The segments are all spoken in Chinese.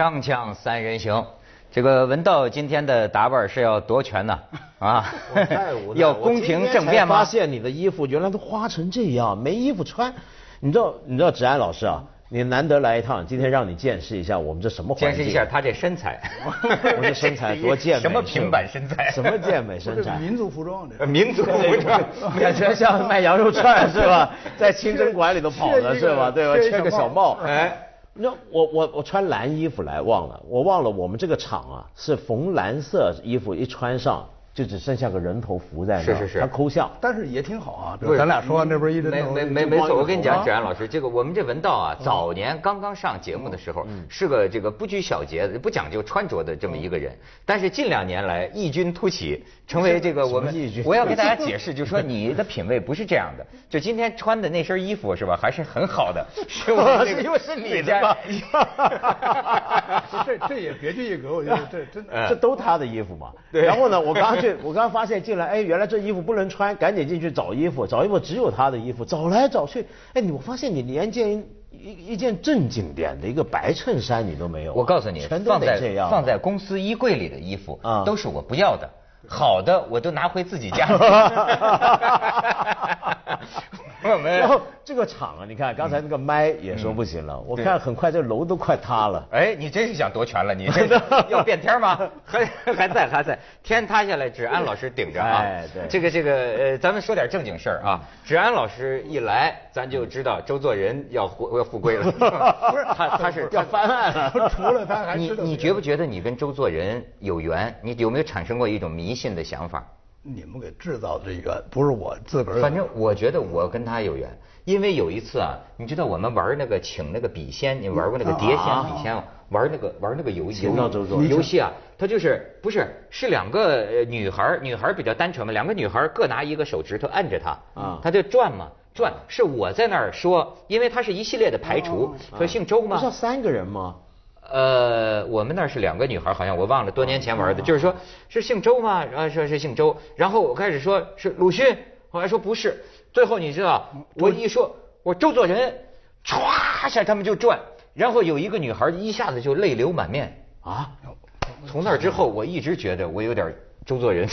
锵锵三人行，这个文道今天的打扮是要夺权呢 啊 要公平正面吗发？现你的衣服原来都花成这样，没衣服穿。你知道，你知道芷安老师啊，你难得来一趟，今天让你见识一下我们这什么环境。见识一下他这身材，我这身材多健美，什么平板身材？什么健美身材？民族服装这呃民族服装，感觉像卖羊肉串是吧？在清真馆里头跑的是吧？对吧？缺一个缺个小帽。哎。那我我我穿蓝衣服来，忘了，我忘了我们这个厂啊是缝蓝色衣服一穿上就只剩下个人头浮在那儿，是是是。他抠像。但是也挺好啊。比如咱俩说话那边一直没没没没错，我跟你讲，啊芷安老师，这个我们这文道啊，早年刚刚上节目的时候，是个这个不拘小节、不讲究穿着的这么一个人，但是近两年来异军突起，成为这个 我们我要给大家解释，就是说你的品味不是这样的，就今天穿的那身衣服是吧，还是很好的，是我为是你的这这也别具一格，我觉得这真这都他的衣服嘛。对。然后呢，我刚刚去，我刚刚发现进来，哎，原来这衣服不能穿，赶紧进去找衣服，找衣服只有他的衣服，找来找去，哎，你我发现你连件一一件正经点的一个白衬衫你都没有啊。我告诉你，全都得这样。放在公司衣柜里的衣服啊都是我不要的，好的我都拿回自己家。我们 然后这个场啊，你看刚才那个麦也说不行了，我看很快这楼都快塌了。哎，你真是想夺权了，你这 要变天吗？还 还在还在，天塌下来，芷安老师顶着啊。哎对这个这个呃，咱们说点正经事儿啊。芷安老师一来，咱就知道周作人要回要复归了。不是他他是要翻案了除了他还你你觉不觉得你跟周作人有缘？你有没有产生过一种迷信的想法？你们给制造的这缘，不是我自个儿。反正我觉得我跟他有缘，因为有一次啊，你知道我们玩那个请那个笔仙，你玩过那个碟仙啊笔仙吗？玩那个玩那个游戏游戏啊，它就是不是是两个呃女孩，女孩比较单纯嘛，两个女孩各拿一个手指头按着它，啊它就转嘛转。是我在那儿说，因为他是一系列的排除，说姓周吗不是？三个人吗？呃，我们那儿是两个女孩，好像我忘了，多年前哦玩的，就是说是姓周吗？然后说是姓周，然后我开始说是鲁迅，后来说不是，最后你知道，我一说我周作人，歘一下他们就转，然后有一个女孩一下子就泪流满面，啊？从那之后我一直觉得我有点周作人，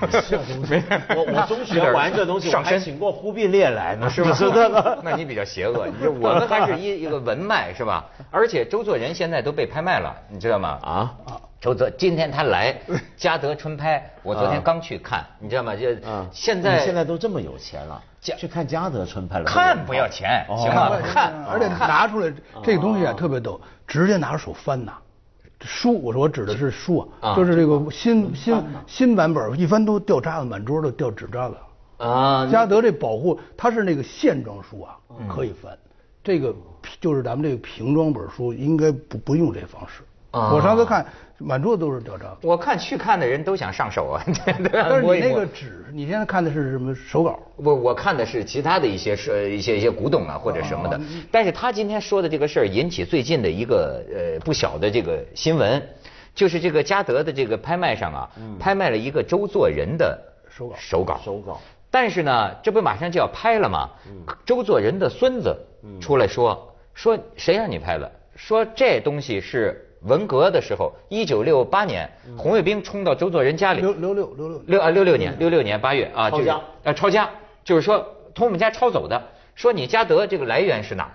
没我我中学玩这东西，我还请过忽必烈来呢，是吧？是的。那你比较邪恶，你我们还是一 一个文脉是吧？而且周作人现在都被拍卖了，你知道吗？啊周作今天他来嘉德春拍，我昨天啊刚去看，你知道吗？就啊！现在你现在都这么有钱了，去看嘉德春拍了。看不要钱，哦行吗？看，而且拿出来这个东西啊特别逗，直接拿着手翻呐。书，我说我指的是书啊啊，就是这个新新新版本，一翻都掉渣子，满桌都掉纸渣子。啊，嘉德这保护，它是那个线装书啊，可以翻。这个就是咱们这个平装本书，应该不不用这方式。啊我上次看满桌子都是掉渣子。我看去看的人都想上手啊，但但是你那个纸，你现在看的是什么手稿？我我看的是其他的一些是一些一些古董啊或者什么的，但是他今天说的这个事儿引起最近的一个呃不小的这个新闻，就是这个嘉德的这个拍卖上啊，拍卖了一个周作人的手稿手稿手稿。但是呢，这不马上就要拍了吗？周作人的孙子出来说说谁让你拍了？说这东西是文革的时候，一九六八年红卫兵冲到周作人家里，六六六六六。六啊六六年六六年八月啊，就是抄家啊抄家，就是说从我们家抄走的，说你嘉德这个来源是哪儿？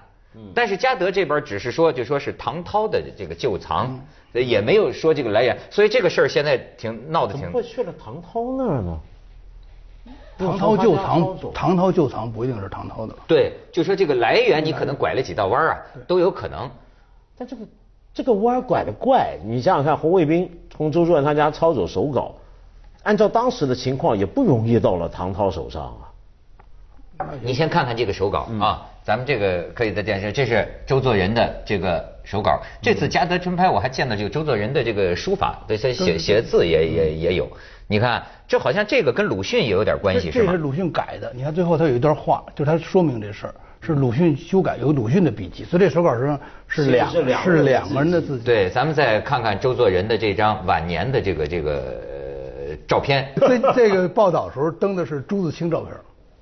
但是嘉德这边只是说就说是唐涛的这个旧藏，也没有说这个来源，所以这个事儿现在挺闹得挺怎么会去了唐涛那儿呢？唐涛旧藏唐涛，旧藏不一定是唐涛的。对，就说这个来源你可能拐了几道弯啊，都有可能。但这个这个弯儿拐的怪，你想想看，红卫兵从周作人他家抄走手稿，按照当时的情况，也不容易到了唐涛手上啊。你先看看这个手稿啊，咱们这个可以在电视，这是周作人的这个手稿。这次嘉德春拍我还见到这个周作人的这个书法，对，他写写字也也也有。你看，这好像这个跟鲁迅也有点关系，是吗这这是？鲁迅改的。你看最后他有一段话，就是他说明这事儿是鲁迅修改，有鲁迅的笔记，所以这手稿上是两是两个人的是两个人的字迹。对，咱们再看看周作人的这张晚年的这个这个呃照片。这这个报道时候登的是朱自清照片，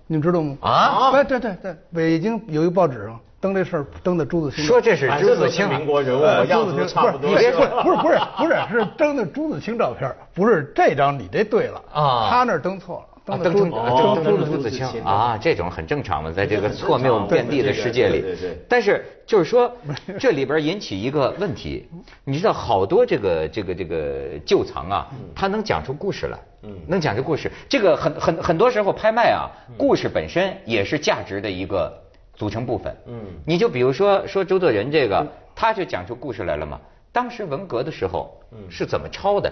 你们知道吗？啊对对对对，北京有一个报纸上登这事儿登的朱自清。说这是朱自清民国人物，朱自清差不多。不是不是不是不是不是是登的朱自清照片，不是这张你这对了啊他那儿登错了。啊，登成哦登登朱自清啊，这种很正常嘛，在这个 错谬遍地的世界里对对对对。但是就是说，这里边引起一个问题，你知道好多这个这个这个旧藏啊，它能讲出故事来，能讲出故事。这个很很很多时候拍卖啊，故事本身也是价值的一个组成部分。嗯，你就比如说说周作人这个，他就讲出故事来了嘛。当时文革的时候，是怎么抄的？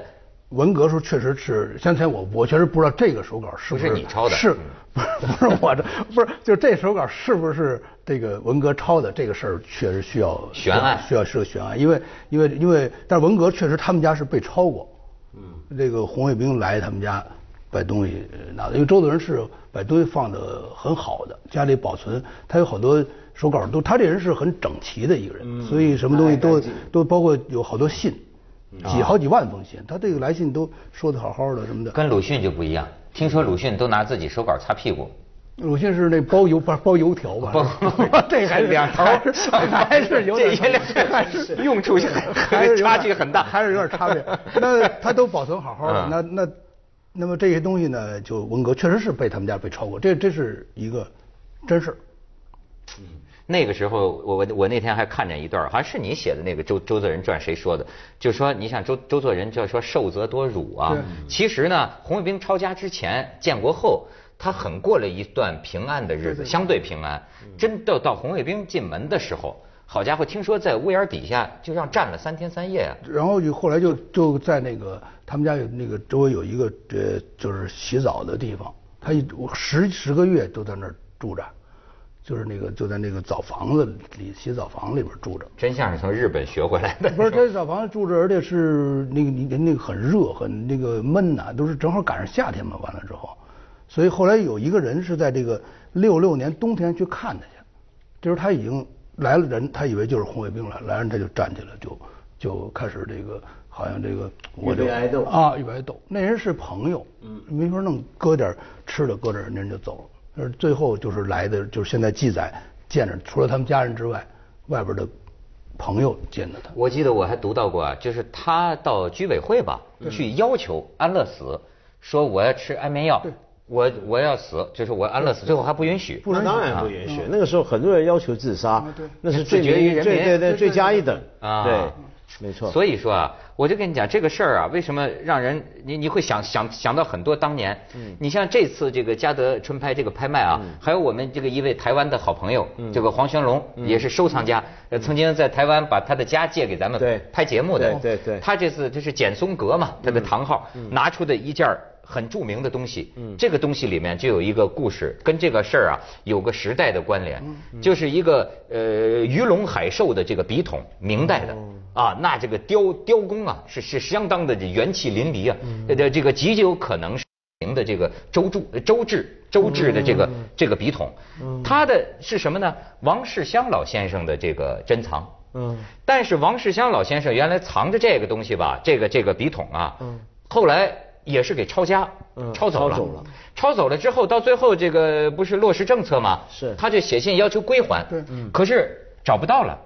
文革时候确实是，先前我我确实不知道这个手稿是不是你抄的 是，不是不是我这不是就这手稿是不是这个文革抄的这个事儿确实需要悬案。需要是个悬案，因为因为因为但是文革确实他们家是被抄过，嗯，这个红卫兵来他们家把东西呃拿的，因为周作人是把东西放的很好的，家里保存他有好多手稿都他这人是很整齐的一个人，所以什么东西都都包括有好多信。几好几万封信，他这个来信都说的好好的什么的。跟鲁迅就不一样，听说鲁迅都拿自己手稿擦屁股。鲁迅是那包油包包油条吧？这还是两头还是有点这原来还是用处很还是差距很大还是有点差别。那他都保存好好的，嗯那那那么这些东西呢，就文革确实是被他们家被抄过，这这是一个真事儿。那个时候，我我我那天还看见一段，好像是你写的那个周周作人传，谁说的？就说你像周周作人，就说受则多辱啊。其实呢，红卫兵抄家之前，建国后，他很过了一段平安的日子，相对平安。真到到红卫兵进门的时候，好家伙，听说在屋檐底下就让站了三天三夜啊。然后就后来就就在那个他们家有那个周围有一个呃就是洗澡的地方，他一我十十个月都在那儿住着，就是那个就在那个澡房子里洗澡房里边住着。真像是从日本学回来的。不是，他澡房子住着，而且是那个你那个很热，很那个闷呐、都是正好赶上夏天嘛。完了之后，所以后来有一个人是在这个六六年冬天去看他去，这时候他已经来了人，他以为就是红卫兵来，来人他就站起来，就就开始这个好像这个我就挨斗啊，预备挨斗。那人是朋友，嗯，没法弄，搁点吃的，搁点人就走了。但是最后就是来的，就是现在记载见着，除了他们家人之外，外边的朋友见着他。我记得我还读到过啊，就是他到居委会吧，去要求安乐死，说我要吃安眠药，我我要死，就是我安乐死，最后还不允许。那当然不允许。那个时候很多人要求自杀，那是罪自绝于人民名罪对对罪加一等啊对，没错。所以说啊，我就跟你讲这个事儿啊，为什么让人你你会想想想到很多当年，嗯，你像这次这个嘉德春拍这个拍卖啊，还有我们这个一位台湾的好朋友，这个黄玄龙也是收藏家，呃曾经在台湾把他的家借给咱们对。拍节目的，对对对。他这次这是简松阁嘛，他的堂号拿出的一件儿很著名的东西，这个东西里面就有一个故事，跟这个事儿啊有个时代的关联，就是一个呃鱼龙海兽的这个笔筒，明代的。啊，那这个雕雕工啊，是是相当的元气淋漓啊，呃，这这个极有可能是明的这个周铸周制周制的这个这个笔筒，它的是什么呢？王世襄老先生的这个珍藏。嗯，但是王世襄老先生原来藏着这个东西吧，这个这个笔筒啊，后来也是给抄家，嗯抄走了，抄走了。抄走了之后，到最后这个不是落实政策吗？是。他就写信要求归还，对。可是找不到了，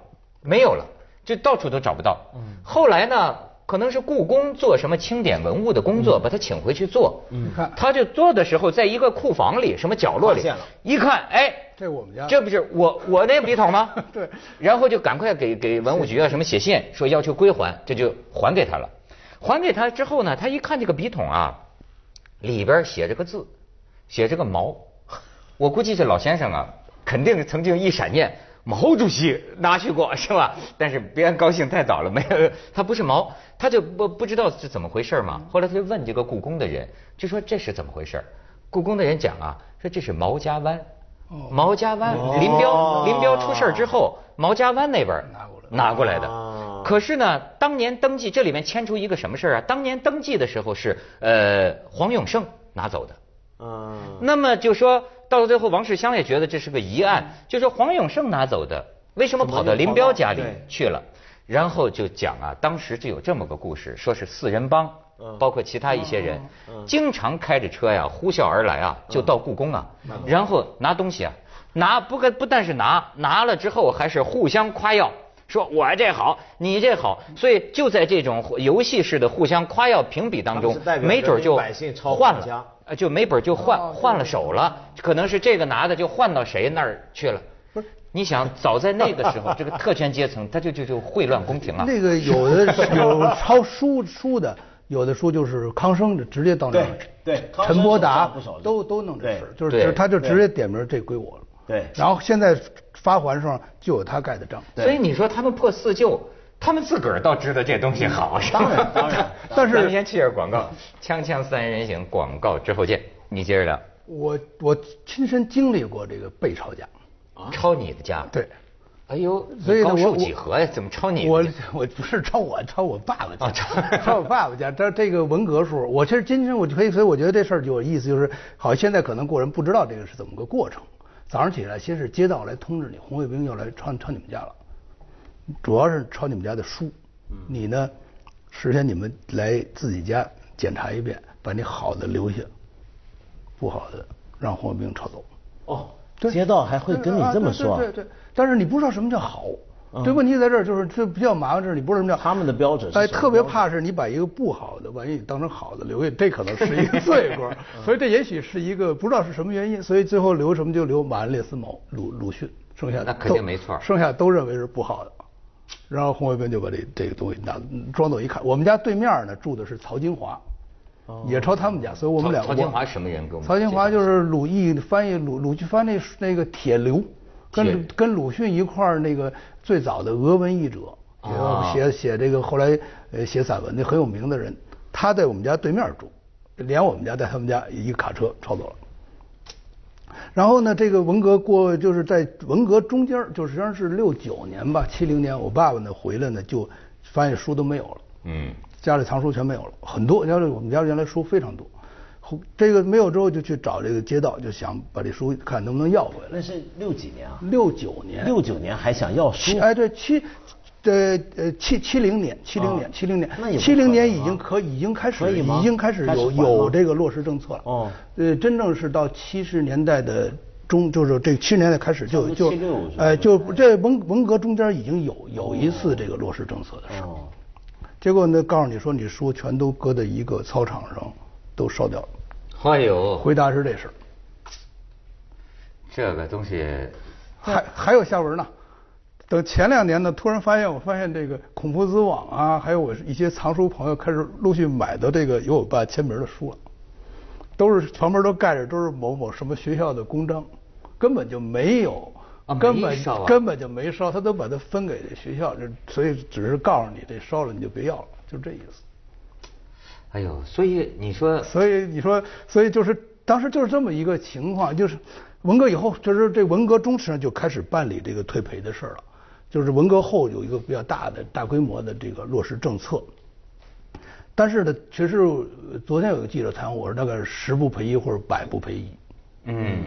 没有了，就到处都找不到。后来呢，可能是故宫做什么清点文物的工作，把他请回去做。你看。他就做的时候，在一个库房里，什么角落里发现了，一看，哎，这我们家。这不是我我那笔筒吗？对。然后就赶快给给文物局啊什么写信，说要求归还，这就还给他了。还给他之后呢，他一看这个笔筒啊，里边写着个字，写着个毛。我估计这老先生啊，肯定曾经一闪念，毛主席拿去过是吧？但是别高兴太早了，没有，他不是毛，他就不不知道是怎么回事嘛。后来他就问这个故宫的人，就说这是怎么回事？故宫的人讲啊，说这是毛家湾。毛家湾哦林彪林彪出事儿之后，毛家湾那边拿过来拿过来的哦。可是呢，当年登记这里面牵出一个什么事儿啊？当年登记的时候是呃黄永胜拿走的。嗯，那么就说到了最后，王世襄也觉得这是个疑案，就说黄永胜拿走的，为什么跑到林彪家里去了？然后就讲啊，当时就有这么个故事，说是四人帮，包括其他一些人，经常开着车呀呼啸而来啊，就到故宫啊，然后拿东西啊，拿不个不但是拿，拿了之后还是互相夸耀，说我这好，你这好，所以就在这种游戏式的互相夸耀评比当中没准就百姓超换了，呃，就没准就换换了手了，可能是这个拿的就换到谁那儿去了。不是，你想早在那个时候，这个特权阶层他就就就秽乱宫廷了。那个有的有抄书书的，有的书就是康生的，直接到那儿对对陈伯达都都弄这事就是他就直接点名这归我了。对。然后现在发还时候就有他盖的章。所以你说他们破四旧，他们自个儿倒知道这东西好，当然当然 但是咱们先切下广告，锵锵三人行广告之后见，你接着聊。我我亲身经历过这个被抄家，抄你的家？对。哎呦，所以呢，你高寿我几何呀？怎么抄你我？我不是抄我，抄我爸爸家，哦抄抄我爸爸家。这这个文革时候，我其实今天我就可以，所以我觉得这事儿就有意思，就是好像现在可能过人不知道这个是怎么个过程。早上起来，先是街道来通知你，红卫兵要来抄抄你们家了，主要是抄你们家的书。你呢，事先你们来自己家检查一遍，把你好的留下，不好的让红卫兵抄走。哦，对街道还会跟你这么说对对对，但是你不知道什么叫好。嗯这问题在这儿，就是这比较麻烦，就是你不知道什么叫他们的标准是哎，特别怕是你把一个不好的，万一你当成好的留下，这可能是一个罪过。所以这也许是一个不知道是什么原因，所以最后留什么就留马恩列斯谋、鲁鲁迅，剩下那肯都定没错剩下都认为是不好的。然后红卫兵就把这这个东西拿装走一看，我们家对面呢住的是曹金华，也抄他们家，所以我们两曹曹金华什么人？曹金华就是鲁艺翻译鲁鲁迅翻那那个铁流，铁跟跟鲁迅一块儿那个最早的俄文译者，啊写写这个后来呃写散文的很有名的人，他在我们家对面住，连我们家带他们家一个卡车抄走了。然后呢，这个文革过就是在文革中间儿，就实际上是六九年吧，七零年，我爸爸呢回来呢就发现书都没有了。嗯，家里藏书全没有了，很多。家里我们家原来书非常多，后这个没有之后就去找这个街道，就想把这书看能不能要回来。那是六几年啊？六九年，六九年还想要书？哎对七，呃呃七七零年，七零年，啊七零年七零年已经可已经开始已经开始有有这个落实政策了。哦呃，真正是到七十年代的中，就是这七十年代开始就就76是吧哎就这文文革中间已经有有一次这个落实政策的事儿。哦，结果呢，告诉你说你书全都搁在一个操场上，都烧掉了。哎呦，回答是这事儿，这个东西，还还有下文呢。等前两年呢，突然发现，我发现这个孔夫子网啊，还有我一些藏书朋友开始陆续买到这个有我爸签名的书了，都是旁边都盖着都是某某什么学校的公章，根本就没有，啊根本根本就没烧，他都把它分给学校，这所以只是告诉你这烧了你就别要了，就这意思。哎呦，所以你说，所以你说，所以就是当时就是这么一个情况，就是文革以后，就是这文革中实际上就开始办理这个退赔的事了，就是文革后有一个比较大的大规模的这个落实政策。但是呢，其实呃昨天有个记者谈我，说大概十不赔一或者百不赔一。嗯，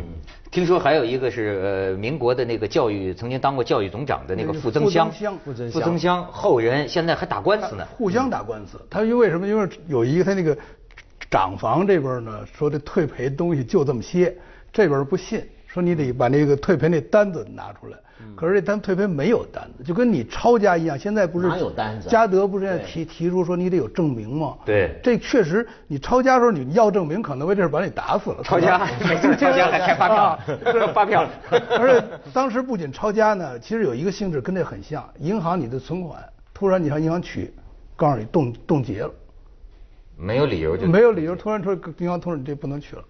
听说还有一个是呃，民国的那个教育曾经当过教育总长的那个傅增湘，傅增湘傅增湘后人现在还打官司呢。互相打官司。他因为什么？因为有一个他那个长房这边呢说这退赔东西就这么些，这边不信，说你得把那个退赔那单子拿出来。可是这单退赔没有单子，就跟你抄家一样。现在不是哪有单子啊嘉德不是现在提提出说你得有证明吗？对这确实你抄家的时候你要证明，可能为这事把你打死了。抄家 没错抄家还开发票啊 发票 而且当时不仅抄家呢，其实有一个性质跟这很像，银行你的存款突然你上银行取，告诉你冻冻结了。没有理由就没有理由，突然说银行通知你这不能取了。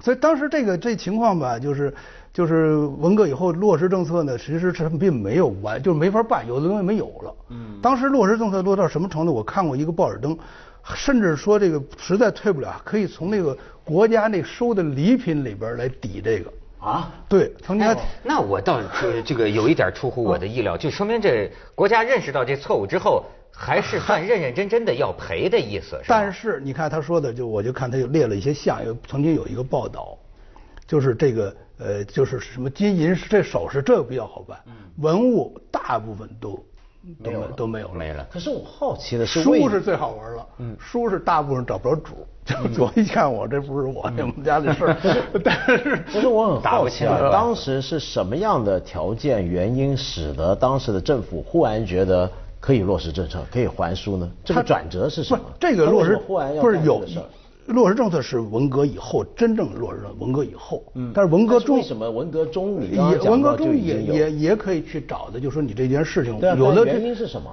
所以当时这个这情况吧，就是就是文革以后落实政策呢，其实是并没有完，就是没法办，有的东西没有了。嗯，当时落实政策落到什么程度？我看过一个报纸登，甚至说这个实在退不了，可以从那个国家那收的礼品里边来抵这个。啊，对，曾经那我倒是这个有一点出乎我的意料，就说明这国家认识到这错误之后，还是算认认真真的要赔的意思，但是你看他说的，就我就看他就列了一些项，有曾经有一个报道，就是这个呃，就是什么金银这首饰这个比较好办，文物大部分都都没都没有了。没了。可是我好奇的是，书是最好玩了，书是大部分找不着主，就 我一看我这不是我我们家的事儿，但是不是我很好奇啊，当时是什么样的条件原因使得当时的政府忽然觉得可以落实政策，可以还书呢？这个转折是什么不？这个落实不是有落实政策是文革以后真正落实的，文革以后，嗯，但是文革中为什么文革中你刚刚也也也也可以去找的，就说你这件事情对啊，有的原因是什么？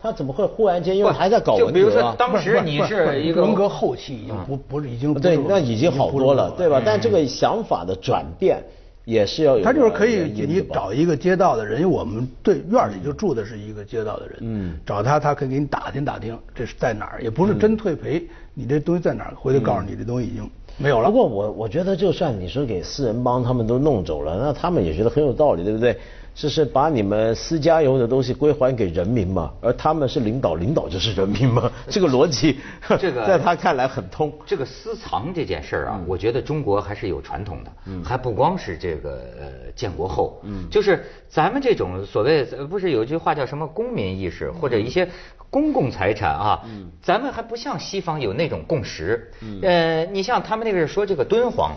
他怎么会忽然间因为还在搞文革就比如说？当时你是一个文革后期已经不不是已经不对，那已经好多了，对吧？但这个嗯想法的转变也是要有他就是可以你找一个街道的人，因为我们对院里就住的是一个街道的人，嗯找他，他可以给你打听打听这是在哪儿，也不是真退赔，你这东西在哪儿，回头告诉你这东西已经没有了不。过我我觉得，就算你说给四人帮他们都弄走了，那他们也觉得很有道理，对不对？就是把你们私家有的东西归还给人民嘛，而他们是领导，领导就是人民嘛，这个逻辑，这个 在他看来很通。这个私藏这件事儿嗯。啊，我觉得中国还是有传统的，还不光是这个呃建国后，就是咱们这种所谓呃不是有句话叫什么公民意识或者一些公共财产啊，咱们还不像西方有那种共识，呃，你像他们那个是说这个敦煌，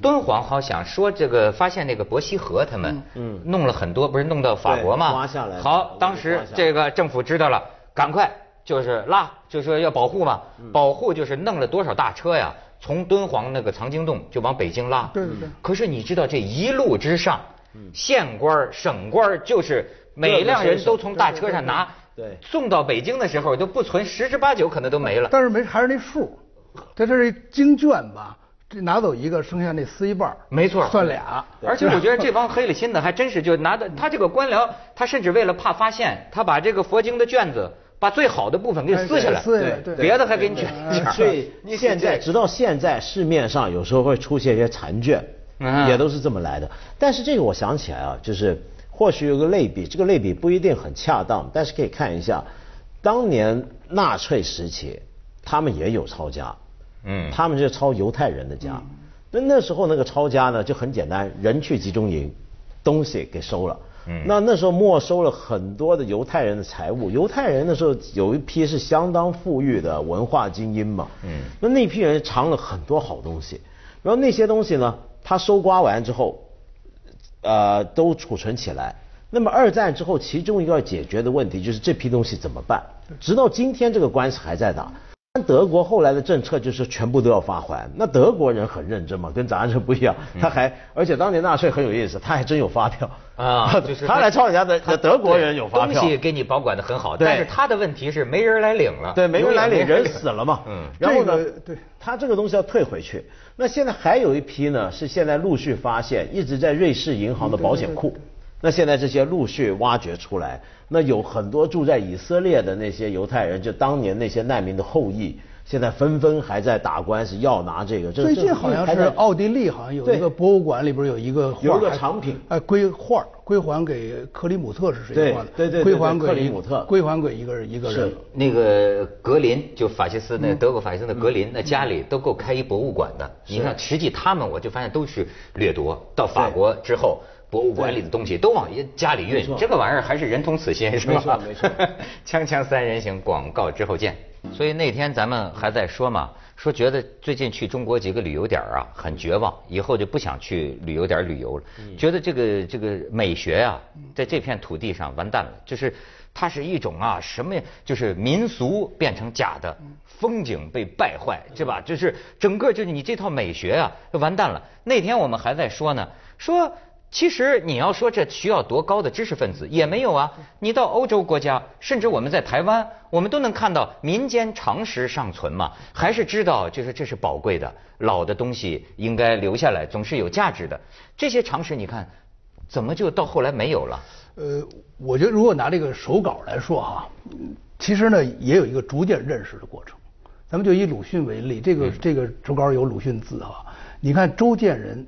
敦煌好像说这个发现那个伯希和他们，弄了很多不是弄到法国对吗？刮下来好，当时这个政府知道了，赶快就是拉，就说要保护嘛，嗯保护就是弄了多少大车呀，从敦煌那个藏经洞就往北京拉。对对对可是你知道这一路之上，嗯县官、省官就是每辆人都从大车上拿，对送到北京的时候都不存十之八九可能都没了。但是没还是那数，它这是经卷吧，这拿走一个，剩下那撕一半没错，算俩。而且我觉得这帮黑了心的还真是就拿的，他这个官僚，他甚至为了怕发现，他把这个佛经的卷子，把最好的部分给撕下来，哎撕下来对别的还给你卷一下。所以现在直到现在市面上有时候会出现一些残卷，嗯。也都是这么来的。但是这个我想起来啊，就是或许有个类比，这个类比不一定很恰当，但是可以看一下，当年纳粹时期他们也有抄家，嗯他们就抄犹太人的家。那那时候那个抄家呢就很简单，人去集中营，东西给收了。嗯那那时候没收了很多的犹太人的财物，犹太人那时候有一批是相当富裕的文化精英嘛，嗯那那批人藏了很多好东西，然后那些东西呢，他收刮完之后，呃，都储存起来。那么二战之后，其中一个要解决的问题就是这批东西怎么办？直到今天这个官司还在打。德国后来的政策就是全部都要发还，那德国人很认真嘛，跟咱这不一样，他还而且当年纳税很有意思，他还真有发票。啊，就是他来抄人家的德国人有发票，东西给你保管的很好，对。但是他的问题是没人来领了，对，没人来领，人死了嘛。嗯。然后呢，对。他这个东西要退回去。那现在还有一批呢，是现在陆续发现，一直在瑞士银行的保险库。那现在这些陆续挖掘出来，那有很多住在以色列的那些犹太人，就当年那些难民的后裔，现在纷纷还在打官司要拿这个。这最近好像是奥地利，好像有一个博物馆里边有一个画有一个藏品哎，归画归还给克里姆特是谁对画的？对对对归还给克里姆特归还给一个一个人是。那个格林，就法西斯那嗯德国法西斯的格林，那家里都够开一博物馆的。你看，实际他们我就发现都是掠夺，到法国之后，博物馆里的东西都往家里运，这个玩意儿还是人同此心，是吧？没错没错 锵锵三人行，广告之后见。所以那天咱们还在说嘛，说觉得最近去中国几个旅游点儿啊很绝望，以后就不想去旅游点儿旅游了，觉得这个这个美学啊，在这片土地上完蛋了，就是它是一种啊什么呀，就是民俗变成假的，风景被败坏，是吧？就是整个就是你这套美学啊，就完蛋了。那天我们还在说呢，说。其实你要说这需要多高的知识分子也没有啊！你到欧洲国家，甚至我们在台湾，我们都能看到民间常识尚存嘛，还是知道就是这是宝贵的，老的东西应该留下来，总是有价值的。这些常识你看，怎么就到后来没有了？呃，我觉得如果拿这个手稿来说哈，嗯其实呢也有一个逐渐认识的过程。咱们就以鲁迅为例，这个这个手稿有鲁迅字哈，你看周建人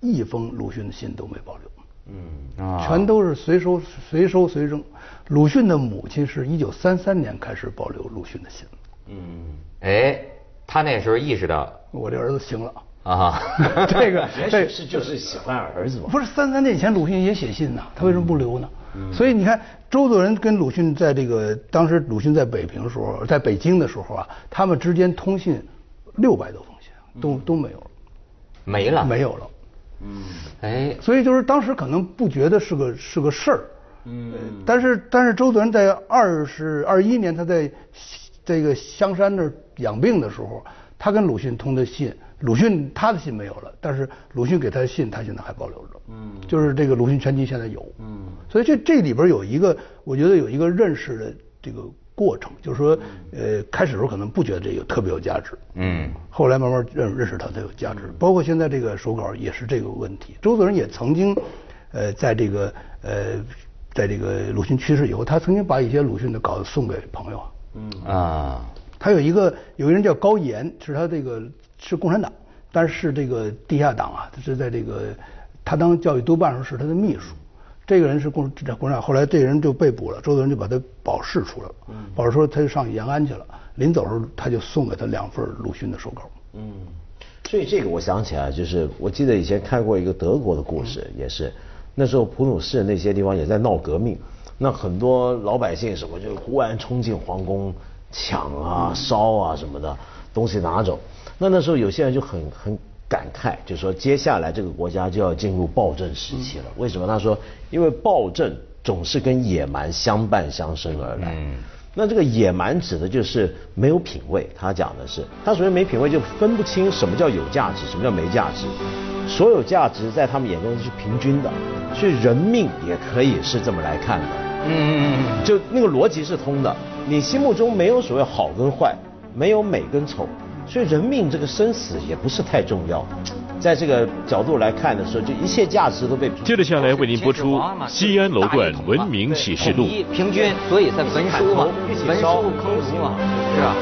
一封鲁迅的信都没保留。嗯，啊全都是随收随收随扔。鲁迅的母亲是一九三三年开始保留鲁迅的信，嗯，哎，他那时候意识到我这儿子行了。啊，这个也这许是就是喜欢儿子嘛。不是三三年以前鲁迅也写信呢，他为什么不留呢？嗯所以你看，周作人跟鲁迅在这个当时鲁迅在北平的时候，在北京的时候啊，他们之间通信六百多封信都都没有了，没了，没有了。嗯，哎，所以就是当时可能不觉得是个是个事儿，嗯，但是但是周作人在二十二一年他在这个香山那儿养病的时候，他跟鲁迅通的信，鲁迅他的信没有了，但是鲁迅给他的信他现在还保留着，嗯，就是这个鲁迅全集现在有，嗯，所以这这里边有一个，我觉得有一个认识的这个。过程就是说，呃，开始时候可能不觉得这个特别有价值，嗯，后来慢慢认认识它它有价值。包括现在这个手稿也是这个问题。周作人也曾经，呃，在这个呃，在这个鲁迅去世以后，他曾经把一些鲁迅的稿子送给朋友，嗯啊，他有一个有一个人叫高岩，是他这个是共产党，但是这个地下党啊，他是在这个他当教育督办时候是他的秘书。这个人是共共产党，后来这个人就被捕了，周作人就把他保释出来了。保释出来他就上延安去了，临走时候他就送给他两份鲁迅的手稿。嗯，所以这个我想起来，就是我记得以前看过一个德国的故事，也是那时候普鲁士那些地方也在闹革命，那很多老百姓什么就忽然冲进皇宫抢啊、烧啊什么的东西拿走，那那时候有些人就很很。感慨，就说接下来这个国家就要进入暴政时期了。为什么？他说，因为暴政总是跟野蛮相伴相生而来。嗯。那这个野蛮指的就是没有品位。他讲的是，他所谓没品位，就分不清什么叫有价值，什么叫没价值。所有价值在他们眼中是平均的，所以人命也可以是这么来看的。嗯嗯嗯。就那个逻辑是通的。你心目中没有所谓好跟坏，没有美跟丑。所以人命这个生死也不是太重要，在这个角度来看的时候，就一切价值都被。接着下来为您播出《西安楼冠文明启示录》。平均，所以在文书嘛，文书坑儒嘛，是吧？